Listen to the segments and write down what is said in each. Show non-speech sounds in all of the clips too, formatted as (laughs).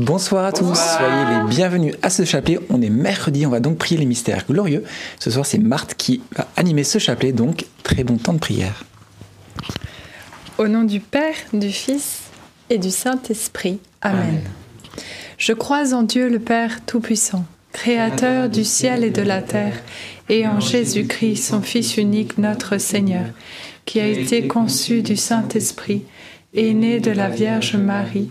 Bonsoir à tous, soyez les bienvenus à ce chapelet. On est mercredi, on va donc prier les mystères glorieux. Ce soir, c'est Marthe qui va animer ce chapelet, donc très bon temps de prière. Au nom du Père, du Fils et du Saint-Esprit. Amen. Je crois en Dieu le Père Tout-Puissant, Créateur du ciel et de la terre, et en Jésus-Christ, son Fils unique, notre Seigneur, qui a été conçu du Saint-Esprit, et né de la Vierge Marie,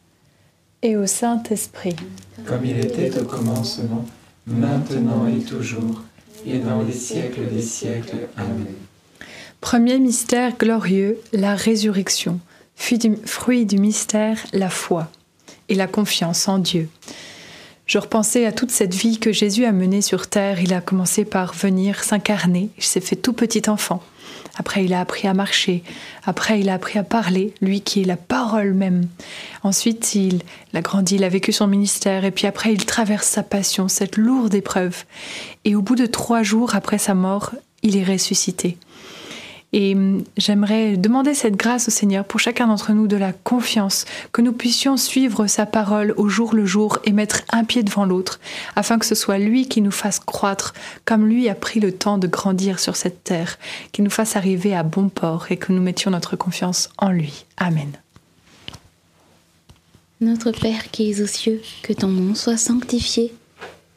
et au Saint-Esprit. Comme il était au commencement, maintenant et toujours, et dans les siècles des siècles. Amen. Premier mystère glorieux, la résurrection. Fruit du, fruit du mystère, la foi et la confiance en Dieu. Je repensais à toute cette vie que Jésus a menée sur terre. Il a commencé par venir s'incarner. Il s'est fait tout petit enfant. Après, il a appris à marcher. Après, il a appris à parler, lui qui est la parole même. Ensuite, il a grandi, il a vécu son ministère. Et puis après, il traverse sa passion, cette lourde épreuve. Et au bout de trois jours après sa mort, il est ressuscité. Et hum, j'aimerais demander cette grâce au Seigneur pour chacun d'entre nous de la confiance, que nous puissions suivre sa parole au jour le jour et mettre un pied devant l'autre, afin que ce soit lui qui nous fasse croître, comme lui a pris le temps de grandir sur cette terre, qu'il nous fasse arriver à bon port et que nous mettions notre confiance en lui. Amen. Notre Père qui es aux cieux, que ton nom soit sanctifié,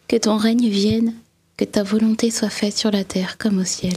que ton règne vienne, que ta volonté soit faite sur la terre comme au ciel.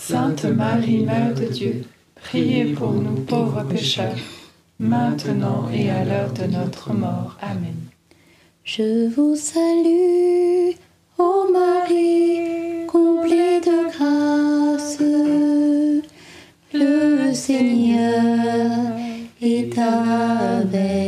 Sainte Marie, Mère de Dieu, priez pour nous pauvres pécheurs, maintenant et à l'heure de notre mort. Amen. Je vous salue, ô Marie, comblée de grâce. Le Seigneur est avec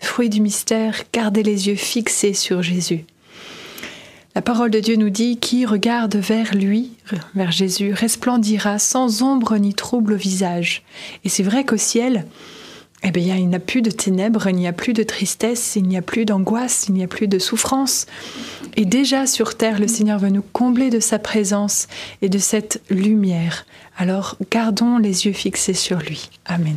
Fruit du mystère, gardez les yeux fixés sur Jésus. La parole de Dieu nous dit qui regarde vers lui, vers Jésus, resplendira sans ombre ni trouble au visage. Et c'est vrai qu'au ciel, eh bien, il n'y a plus de ténèbres, il n'y a plus de tristesse, il n'y a plus d'angoisse, il n'y a plus de souffrance. Et déjà sur terre, le Seigneur veut nous combler de sa présence et de cette lumière. Alors gardons les yeux fixés sur lui. Amen.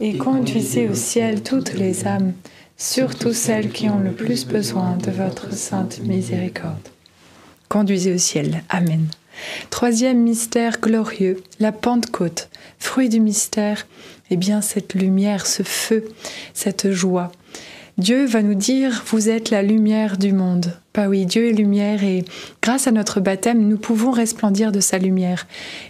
et conduisez au ciel toutes les âmes, surtout celles qui ont le plus besoin de votre sainte miséricorde. Conduisez au ciel. Amen. Troisième mystère glorieux, la Pentecôte, fruit du mystère, eh bien cette lumière, ce feu, cette joie. Dieu va nous dire, vous êtes la lumière du monde. Bah oui, Dieu est lumière et grâce à notre baptême, nous pouvons resplendir de sa lumière.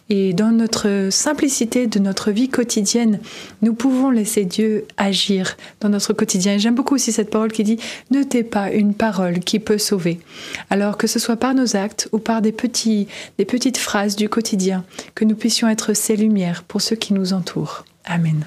Et dans notre simplicité de notre vie quotidienne, nous pouvons laisser Dieu agir dans notre quotidien. J'aime beaucoup aussi cette parole qui dit, ne t'es pas une parole qui peut sauver. Alors que ce soit par nos actes ou par des, des petites phrases du quotidien, que nous puissions être ces lumières pour ceux qui nous entourent. Amen.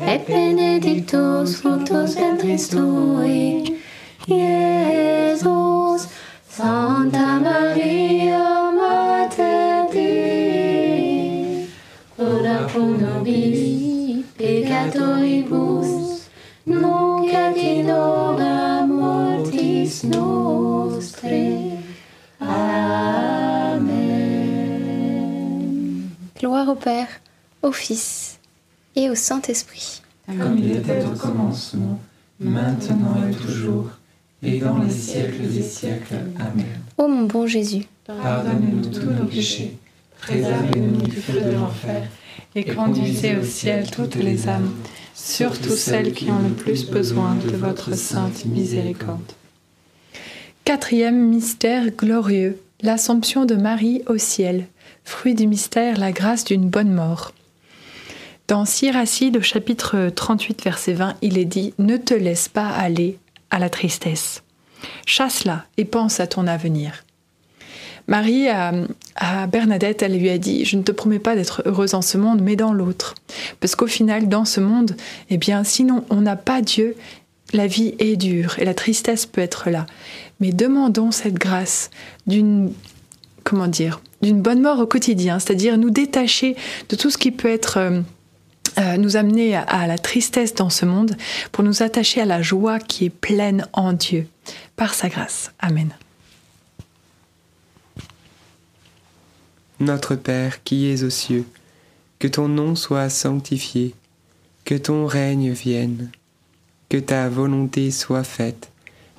et benedictus fructus ventris tui, Iesus. Santa Maria, Mater Dei, ora pro nobis peccatoribus, nunc et in hora mortis nostre. Amen. Gloire au Père, au Fils et au Saint-Esprit. Comme il était au commencement, maintenant et toujours, et dans les siècles des siècles. Amen. Ô mon bon Jésus, Pardonnez-nous tous nos péchés, préservez-nous du feu de l'enfer, Et conduisez au ciel toutes les âmes, surtout celles qui ont le plus besoin de votre sainte miséricorde. Quatrième mystère glorieux, l'Assomption de Marie au ciel. Fruit du mystère, la grâce d'une bonne mort. Dans Siracide, au chapitre 38, verset 20, il est dit Ne te laisse pas aller à la tristesse. Chasse-la et pense à ton avenir. Marie, à, à Bernadette, elle lui a dit Je ne te promets pas d'être heureuse en ce monde, mais dans l'autre. Parce qu'au final, dans ce monde, eh bien, sinon on n'a pas Dieu, la vie est dure et la tristesse peut être là. Mais demandons cette grâce d'une comment dire d'une bonne mort au quotidien, c'est-à-dire nous détacher de tout ce qui peut être euh, nous amener à, à la tristesse dans ce monde pour nous attacher à la joie qui est pleine en Dieu par sa grâce. Amen. Notre Père qui es aux cieux, que ton nom soit sanctifié, que ton règne vienne, que ta volonté soit faite,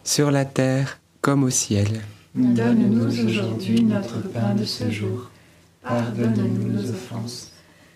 sur la terre comme au ciel. Donne-nous aujourd'hui notre pain de ce jour. Pardonne-nous nos offenses,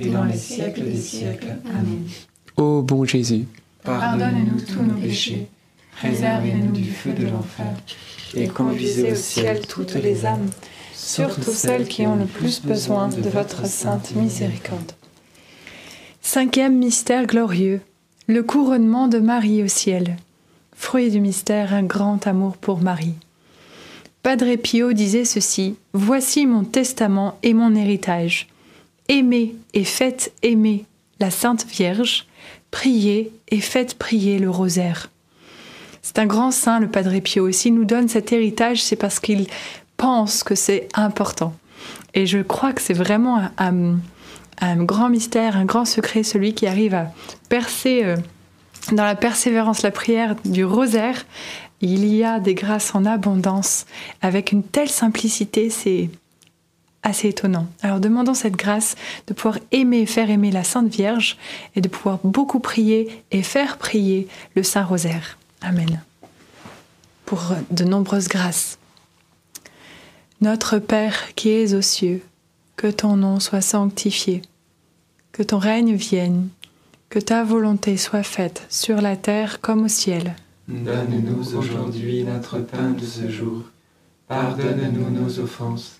et dans les siècles des siècles. Amen. Ô bon Jésus, Pardonnez-nous tous nos péchés, préservez-nous du feu de l'enfer, et conduisez au ciel toutes les âmes, surtout celles qui ont le plus besoin de votre sainte miséricorde. Cinquième mystère glorieux, le couronnement de Marie au ciel. Fruit du mystère, un grand amour pour Marie. Padre Pio disait ceci Voici mon testament et mon héritage. Aimez et faites aimer la Sainte Vierge, priez et faites prier le rosaire. C'est un grand saint, le Padre Pio. S'il nous donne cet héritage, c'est parce qu'il pense que c'est important. Et je crois que c'est vraiment un, grand mystère, un grand secret, celui qui arrive à percer euh, dans la persévérance, la prière du rosaire. Il y a des grâces en abondance avec une telle simplicité, c'est assez étonnant. Alors demandons cette grâce de pouvoir aimer et faire aimer la Sainte Vierge et de pouvoir beaucoup prier et faire prier le Saint Rosaire. Amen. Pour de nombreuses grâces. Notre Père qui es aux cieux, que ton nom soit sanctifié, que ton règne vienne, que ta volonté soit faite sur la terre comme au ciel. Donne-nous aujourd'hui notre pain de ce jour. Pardonne-nous nos offenses,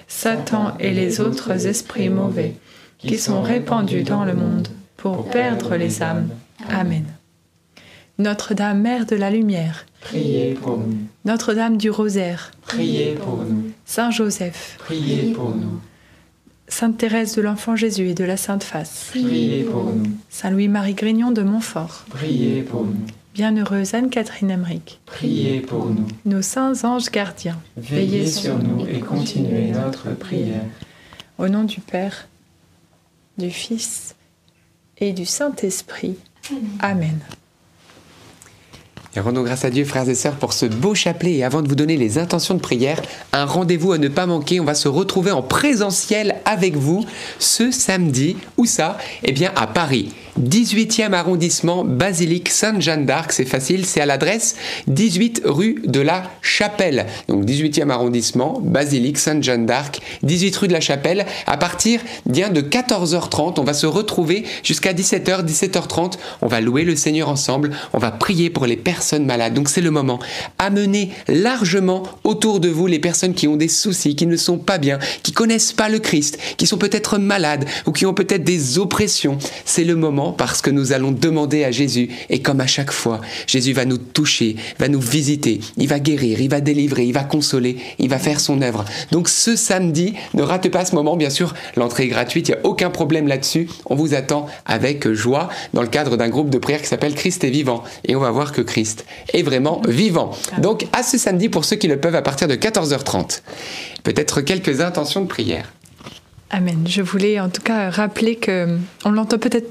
Satan et les autres esprits mauvais qui sont répandus dans le monde pour perdre les âmes. Amen. Notre-Dame, Mère de la Lumière, Priez pour nous, Notre-Dame du Rosaire, priez pour nous, Saint Joseph, priez pour nous, Sainte Thérèse de l'Enfant Jésus et de la Sainte Face, priez pour nous, Saint Louis-Marie Grignon de Montfort, priez pour nous, Bienheureuse Anne-Catherine Emmerich, priez pour nous. nos saints anges gardiens, Veillez sur nous et continuez notre prière. Au nom du Père, du Fils et du Saint-Esprit. Amen. Et rendons grâce à Dieu, frères et sœurs, pour ce beau chapelet. Et avant de vous donner les intentions de prière, un rendez-vous à ne pas manquer. On va se retrouver en présentiel avec vous ce samedi. Où ça? Eh bien, à Paris. 18e arrondissement, basilique Sainte-Jeanne d'Arc. C'est facile, c'est à l'adresse 18 rue de la Chapelle. Donc 18e arrondissement, basilique Sainte-Jeanne d'Arc, 18 rue de la Chapelle. À partir bien de 14h30, on va se retrouver jusqu'à 17h, 17h30. On va louer le Seigneur ensemble. On va prier pour les personnes malades. Donc c'est le moment. Amenez largement autour de vous les personnes qui ont des soucis, qui ne sont pas bien, qui connaissent pas le Christ, qui sont peut-être malades ou qui ont peut-être des oppressions. C'est le moment parce que nous allons demander à Jésus, et comme à chaque fois, Jésus va nous toucher, va nous visiter, il va guérir, il va délivrer, il va consoler, il va faire son œuvre. Donc ce samedi, ne rate pas ce moment, bien sûr, l'entrée est gratuite, il n'y a aucun problème là-dessus. On vous attend avec joie dans le cadre d'un groupe de prière qui s'appelle Christ est vivant. Et on va voir que Christ est vraiment vivant. Donc à ce samedi, pour ceux qui le peuvent, à partir de 14h30. Peut-être quelques intentions de prière. Amen. Je voulais en tout cas rappeler que on l'entend peut-être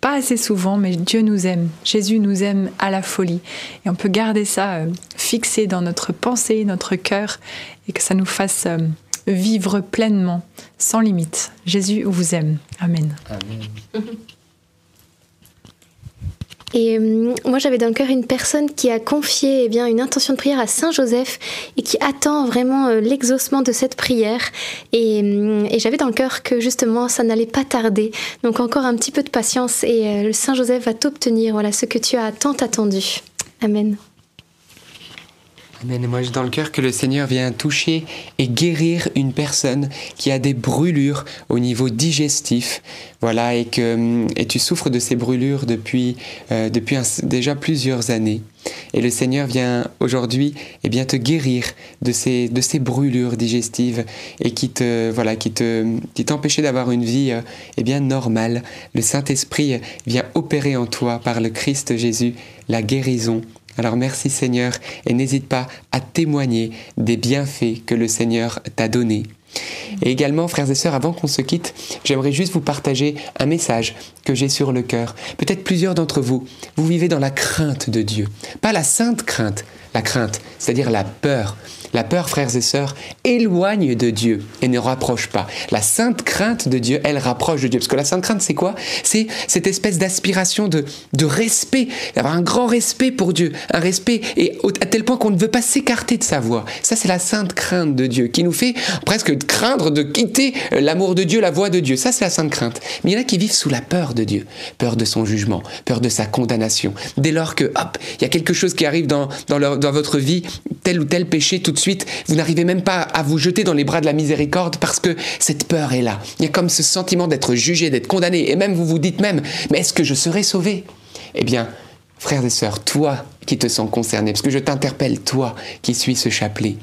pas assez souvent, mais Dieu nous aime. Jésus nous aime à la folie. Et on peut garder ça euh, fixé dans notre pensée, notre cœur, et que ça nous fasse euh, vivre pleinement, sans limite. Jésus vous aime. Amen. Amen. (laughs) Et euh, moi, j'avais dans le cœur une personne qui a confié eh bien, une intention de prière à Saint Joseph et qui attend vraiment euh, l'exaucement de cette prière. Et, euh, et j'avais dans le cœur que justement, ça n'allait pas tarder. Donc encore un petit peu de patience et le Saint Joseph va t'obtenir voilà, ce que tu as tant attendu. Amen. Amen. Et moi, j'ai dans le cœur que le Seigneur vient toucher et guérir une personne qui a des brûlures au niveau digestif. Voilà, et que et tu souffres de ces brûlures depuis, euh, depuis déjà plusieurs années. Et le Seigneur vient aujourd'hui eh bien, te guérir de ces, de ces brûlures digestives et qui te voilà qui te qui t'empêchait d'avoir une vie euh, eh bien normale. Le Saint-Esprit vient opérer en toi par le Christ Jésus la guérison alors merci Seigneur et n'hésite pas à témoigner des bienfaits que le Seigneur t'a donnés. Et également, frères et sœurs, avant qu'on se quitte, j'aimerais juste vous partager un message que j'ai sur le cœur. Peut-être plusieurs d'entre vous, vous vivez dans la crainte de Dieu. Pas la sainte crainte, la crainte, c'est-à-dire la peur. La peur, frères et sœurs, éloigne de Dieu et ne rapproche pas. La sainte crainte de Dieu, elle rapproche de Dieu. Parce que la sainte crainte, c'est quoi? C'est cette espèce d'aspiration de, respect, d'avoir un grand respect pour Dieu, un respect et à tel point qu'on ne veut pas s'écarter de sa voix. Ça, c'est la sainte crainte de Dieu qui nous fait presque craindre de quitter l'amour de Dieu, la voix de Dieu. Ça, c'est la sainte crainte. Mais il y en a qui vivent sous la peur de Dieu, peur de son jugement, peur de sa condamnation. Dès lors que, hop, il y a quelque chose qui arrive dans, dans votre vie, tel ou tel péché, tout de suite, vous n'arrivez même pas à vous jeter dans les bras de la miséricorde parce que cette peur est là. Il y a comme ce sentiment d'être jugé, d'être condamné, et même vous vous dites même, mais est-ce que je serai sauvé? Eh bien, frères et sœurs, toi qui te sens concerné, parce que je t'interpelle, toi qui suis ce chapelet,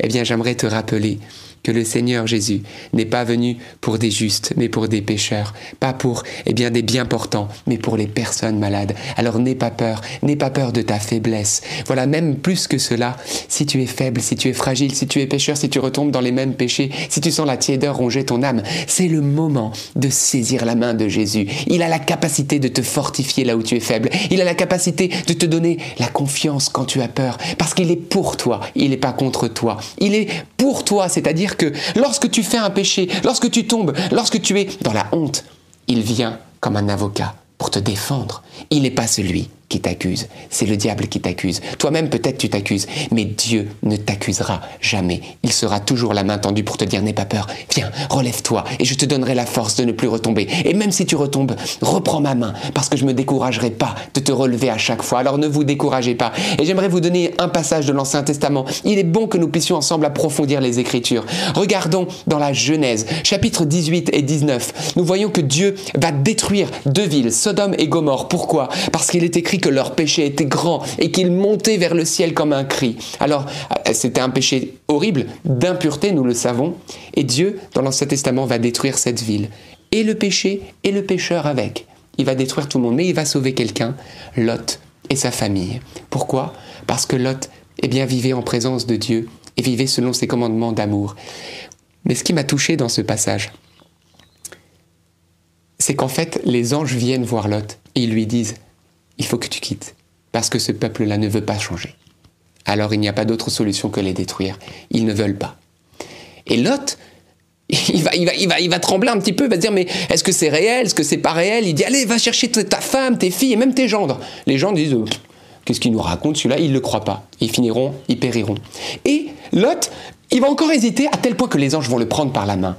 eh bien j'aimerais te rappeler que le Seigneur Jésus n'est pas venu pour des justes, mais pour des pécheurs, pas pour eh bien des bien portants, mais pour les personnes malades. Alors n'aie pas peur, n'aie pas peur de ta faiblesse. Voilà, même plus que cela, si tu es faible, si tu es fragile, si tu es pécheur, si tu retombes dans les mêmes péchés, si tu sens la tiédeur ronger ton âme, c'est le moment de saisir la main de Jésus. Il a la capacité de te fortifier là où tu es faible. Il a la capacité de te donner la confiance quand tu as peur, parce qu'il est pour toi, il n'est pas contre toi. Il est pour toi, c'est-à-dire que lorsque tu fais un péché, lorsque tu tombes, lorsque tu es dans la honte, il vient comme un avocat pour te défendre. Il n'est pas celui qui t'accuse, c'est le diable qui t'accuse. Toi-même peut-être tu t'accuses, mais Dieu ne t'accusera jamais. Il sera toujours la main tendue pour te dire n'aie pas peur, viens, relève-toi et je te donnerai la force de ne plus retomber. Et même si tu retombes, reprends ma main parce que je me découragerai pas de te relever à chaque fois. Alors ne vous découragez pas. Et j'aimerais vous donner un passage de l'Ancien Testament. Il est bon que nous puissions ensemble approfondir les Écritures. Regardons dans la Genèse, chapitre 18 et 19. Nous voyons que Dieu va détruire deux villes, Sodome et Gomorre. Pourquoi? Parce qu'il est écrit que leur péché était grand et qu'ils montaient vers le ciel comme un cri. Alors, euh, c'était un péché horrible, d'impureté, nous le savons, et Dieu, dans l'Ancien Testament, va détruire cette ville. Et le péché et le pécheur avec. Il va détruire tout le monde, mais il va sauver quelqu'un, Lot et sa famille. Pourquoi? Parce que Lot, eh bien, vivait en présence de Dieu et vivait selon ses commandements d'amour. Mais ce qui m'a touché dans ce passage, c'est qu'en fait, les anges viennent voir Lot et ils lui disent il faut que tu quittes, parce que ce peuple-là ne veut pas changer. Alors il n'y a pas d'autre solution que les détruire. Ils ne veulent pas. Et Lot, (laughs) il va, trembler un petit peu, il va se dire mais est-ce que c'est réel, est-ce que c'est pas réel? Il dit allez, va chercher ta femme, tes filles et même tes gendres. Les gens disent qu'est-ce qu'il nous raconte celui-là? Ils ne le croient pas. Ils finiront, ils périront. Et Lot, il va encore hésiter à tel point que les anges vont le prendre par la main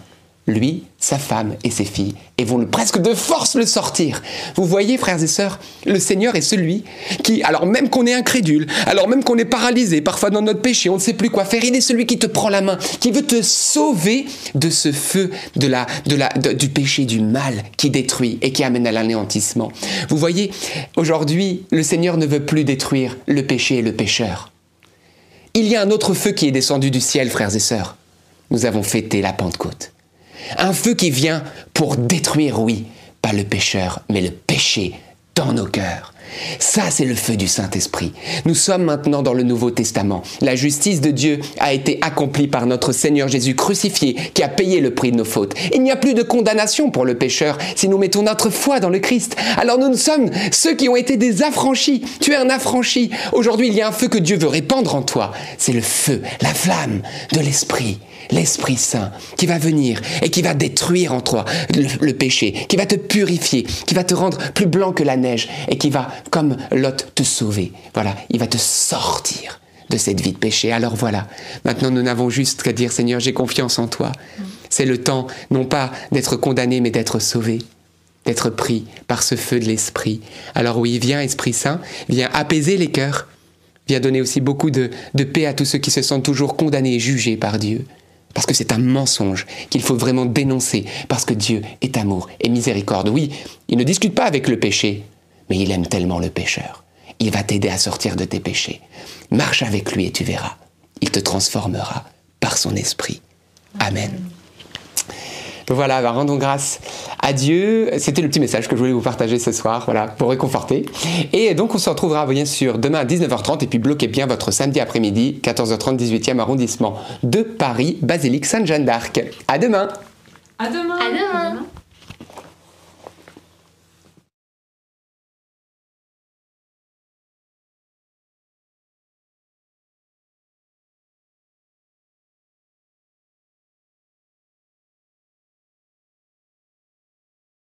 lui, sa femme et ses filles, et vont le, presque de force le sortir. Vous voyez, frères et sœurs, le Seigneur est celui qui, alors même qu'on est incrédule, alors même qu'on est paralysé, parfois dans notre péché, on ne sait plus quoi faire, il est celui qui te prend la main, qui veut te sauver de ce feu de la, de la, du péché, du mal qui détruit et qui amène à l'anéantissement. Vous voyez, aujourd'hui, le Seigneur ne veut plus détruire le péché et le pécheur. Il y a un autre feu qui est descendu du ciel, frères et sœurs. Nous avons fêté la Pentecôte. Un feu qui vient pour détruire, oui, pas le pécheur, mais le péché dans nos cœurs. Ça, c'est le feu du Saint-Esprit. Nous sommes maintenant dans le Nouveau Testament. La justice de Dieu a été accomplie par notre Seigneur Jésus crucifié, qui a payé le prix de nos fautes. Il n'y a plus de condamnation pour le pécheur si nous mettons notre foi dans le Christ. Alors nous, nous sommes ceux qui ont été des affranchis. Tu es un affranchi. Aujourd'hui, il y a un feu que Dieu veut répandre en toi. C'est le feu, la flamme de l'Esprit l'Esprit Saint qui va venir et qui va détruire en toi le, péché, qui va te purifier, qui va te rendre plus blanc que la neige et qui va, comme Lot, te sauver. Voilà, il va te sortir de cette vie de péché. Alors voilà, maintenant nous n'avons juste qu'à dire Seigneur, j'ai confiance en toi. C'est le temps, non pas d'être condamné, mais d'être sauvé, d'être pris par ce feu de l'Esprit. Alors oui, viens Esprit Saint, viens apaiser les cœurs, viens donner aussi beaucoup de, de paix à tous ceux qui se sentent toujours condamnés et jugés par Dieu. Parce que c'est un mensonge qu'il faut vraiment dénoncer, parce que Dieu est amour et miséricorde. Oui, il ne discute pas avec le péché, mais il aime tellement le pécheur. Il va t'aider à sortir de tes péchés. Marche avec lui et tu verras. Il te transformera par son esprit. Amen. Voilà, bah, rendons grâce à Dieu. C'était le petit message que je voulais vous partager ce soir, voilà, pour réconforter. Et donc, on se retrouvera bien sûr demain à 19h30 et puis bloquez bien votre samedi après-midi, 14h30, 18e arrondissement de Paris, basilique Sainte-Jeanne d'Arc. À demain. À demain. À demain.